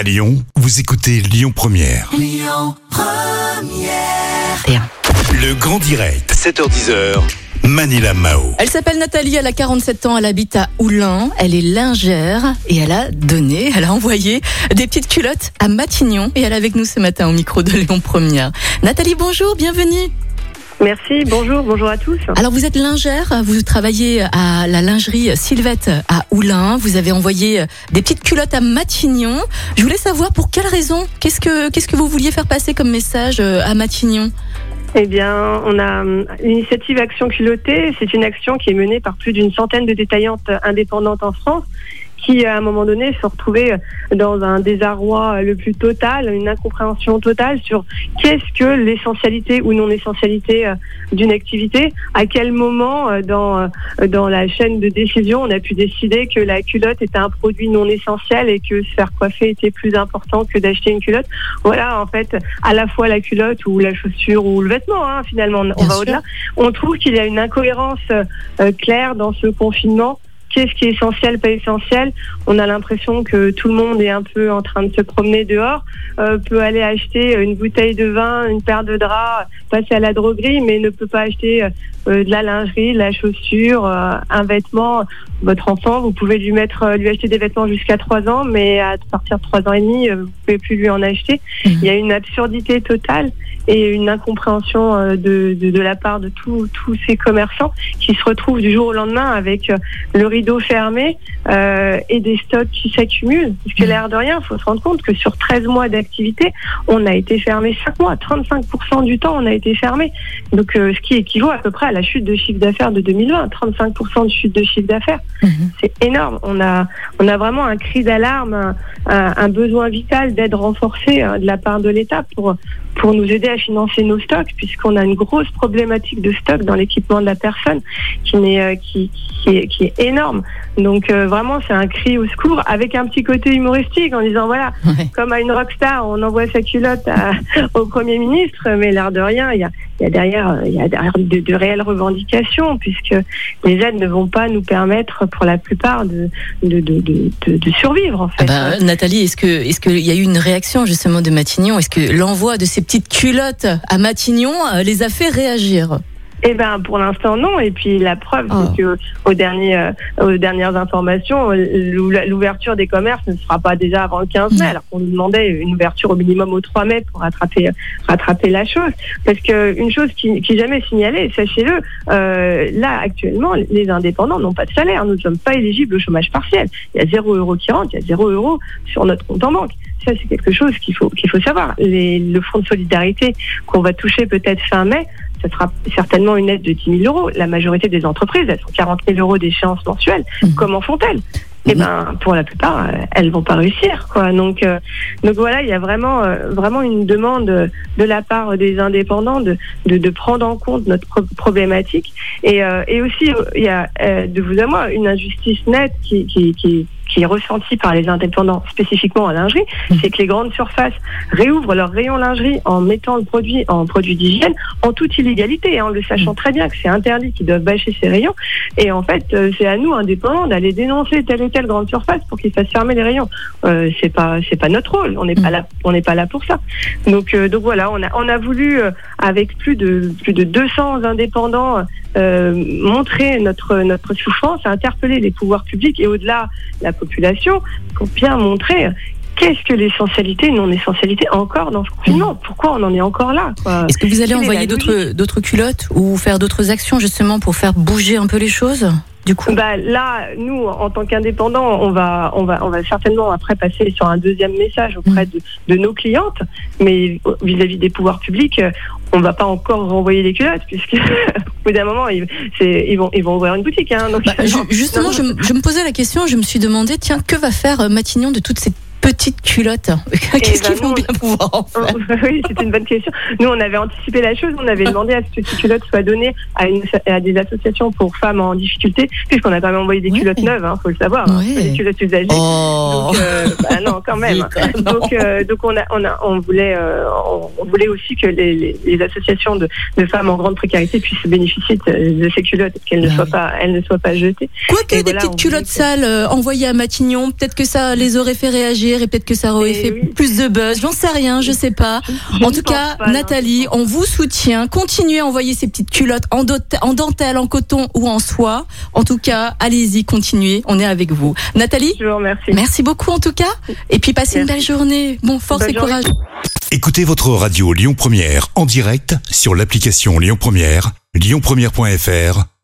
À Lyon, vous écoutez Lyon Première. Le grand direct, 7h10h. Manila Mao. Elle s'appelle Nathalie, elle a 47 ans, elle habite à Oulin, elle est lingère et elle a donné, elle a envoyé des petites culottes à Matignon et elle est avec nous ce matin au micro de Lyon Première. Nathalie, bonjour, bienvenue. Merci, bonjour, bonjour à tous. Alors vous êtes lingère, vous travaillez à la lingerie Sylvette à Oulin, vous avez envoyé des petites culottes à Matignon. Je voulais savoir pour quelle raison, qu'est-ce que, qu'est-ce que vous vouliez faire passer comme message euh, à Matignon? Eh bien, on a hum, l'initiative Action Culottée. C'est une action qui est menée par plus d'une centaine de détaillantes indépendantes en France qui, à un moment donné, se retrouvaient dans un désarroi le plus total, une incompréhension totale sur qu'est-ce que l'essentialité ou non-essentialité euh, d'une activité, à quel moment euh, dans, euh, dans la chaîne de décision on a pu décider que la culotte était un produit non essentiel et que se faire coiffer était plus important que d'acheter une culotte. Voilà, en fait, à la fois la culotte ou la chaussure ou le vêtement, hein, finalement, on Bien va au-delà. On trouve qu'il y a une incohérence euh, claire dans ce confinement. Qu'est-ce qui est essentiel, pas essentiel. On a l'impression que tout le monde est un peu en train de se promener dehors, euh, peut aller acheter une bouteille de vin, une paire de draps, passer à la droguerie, mais ne peut pas acheter euh, de la lingerie, de la chaussure, euh, un vêtement. Votre enfant, vous pouvez lui mettre, euh, lui acheter des vêtements jusqu'à 3 ans, mais à partir de 3 ans et demi, euh, vous pouvez plus lui en acheter. Mhm. Il y a une absurdité totale et une incompréhension euh, de, de, de la part de tous tous ces commerçants qui se retrouvent du jour au lendemain avec le rideau fermé euh, et des stocks qui s'accumulent. Parce que l'air de rien, il faut se rendre compte que sur 13 mois d'activité, on a été fermé 5 mois. 35% du temps, on a été fermé. Donc, euh, ce qui équivaut à peu près à la chute de chiffre d'affaires de 2020. 35% de chute de chiffre d'affaires. Mhm. C'est énorme. On a, on a vraiment un cri d'alarme, un, un- un besoin vital d'aide renforcée euh, de la part de l'État pour, pour nous aider à financer nos stocks, puisqu'on a une grosse problématique de stock dans l'équipement de la personne qui, euh, qui, qui, est, qui est énorme. Donc euh, vraiment, c'est un cri au secours avec un petit côté humoristique en disant voilà, Ouais. comme à une rockstar, on envoie sa culotte à- au Premier ministre, mais l'air de rien, il y a, il y a derrière, euh, il y a derrière de, de réelles revendications, puisque les aides ne vont pas nous permettre, pour la plupart, de, de, survivre, en Ah fait. bah, Nathalie, est-ce que est-ce qu'il y a eu une réaction justement de Matignon? Est-ce que l'envoi de ces petites culottes à Matignon euh, les a fait réagir Eh ben, pour l'instant, non. Et puis, la preuve, Oh. c'est que aux, derniers, euh, aux dernières informations, l'ou- l'ouverture des commerces ne sera pas déjà avant le 15 mai. Mm. Alors qu'on nous demandait une ouverture au minimum au 3 mai pour rattraper, rattraper la chose. Parce que une chose qui, qui jamais signalée, sachez-le, euh, là, actuellement, les indépendants n'ont pas de salaire. Nous ne sommes pas éligibles au chômage partiel. Il y a 0 euro qui rentre, il y a 0 euro sur notre compte en banque. Ça, c'est quelque chose qu'il faut, qu'il faut savoir. Les, le fonds de solidarité qu'on va toucher peut-être fin mai, ce sera certainement une aide de 10 000 euros. La majorité des entreprises, elles sont 40 000 euros d'échéance mensuelle. Mhm. Comment font-elles? Eh ben, pour la plupart, euh, elles vont pas réussir, quoi. Donc, euh, donc voilà, il y a vraiment, euh, vraiment une demande de la part des indépendants de, de, de prendre en compte notre pro- problématique et, euh, et aussi il y a de vous à moi une injustice nette qui, qui, qui, qui est ressentie par les indépendants spécifiquement en lingerie, c'est que les grandes surfaces réouvrent leur rayon lingerie en mettant le produit en produit d'hygiène en toute illégalité, hein, en le sachant très bien que c'est interdit, qu'ils doivent bâcher ces rayons. Et en fait, euh, c'est à nous, indépendants, d'aller dénoncer telle et telle grande surface pour qu'ils fassent fermer les rayons. Euh, c'est pas, c'est pas notre rôle. On n'est pas là, on n'est pas là pour ça. Donc, euh, donc voilà, on a, on a voulu euh, avec plus de plus de 200 indépendants montrer notre notre souffrance, interpeller les pouvoirs publics et au-delà la population pour bien montrer qu'est-ce que l'essentialité et non-essentialité encore dans ce confinement. Pourquoi on en est encore là Est-ce que vous allez envoyer d'autres d'autres culottes ou faire d'autres actions justement pour faire bouger un peu les choses du coup? Bah là, nous, en tant qu'indépendants, on va, on va, on va certainement après passer sur un deuxième message auprès de, de nos clientes, mais vis-à-vis des pouvoirs publics, on va pas encore renvoyer les culottes puisque bout d'un moment, ils, vont, ouvrir une boutique. Hein, Bah, ju- justement, je, me- je me posais la question, je me suis demandé, tiens, que va faire euh, Matignon de toutes ces petites culottes Qu'est-ce qu'ils vont bien pouvoir en faire oui, c'était une bonne question. Nous, on avait anticipé la chose. On avait demandé à ce que ces culottes soient données à, une, à des associations pour femmes en difficulté, puisqu'on a quand même envoyé des culottes neuves, hein, faut le savoir, hein, des culottes usagées. Oh Donc, euh, bah non, quand même. Oui. Donc, euh, donc on a, on a, on voulait, euh, on, on voulait aussi que les, les, les associations de, de femmes en grande précarité puissent bénéficier de, de ces culottes, qu'elles ne Bah soient pas, elles ne soient pas jetées. Quoique Et des voilà, petites culottes que- sales euh, envoyées à Matignon, peut-être que ça les aurait fait réagir. Et peut-être que ça aurait Eh fait oui. plus de buzz. J'en sais rien, je sais pas. Je En tout cas, pas, Nathalie, on vous soutient. Continuez à envoyer ces petites culottes en, dentelle, en coton ou en soie. En tout cas, allez-y, continuez. On est avec vous. Nathalie, Je vous remercie. merci beaucoup en tout cas. Et puis passez une belle journée. Bon, force Bonne et journée. courage. Écoutez votre radio Lyon Première en direct sur l'application Lyon Première, lyonpremière.fr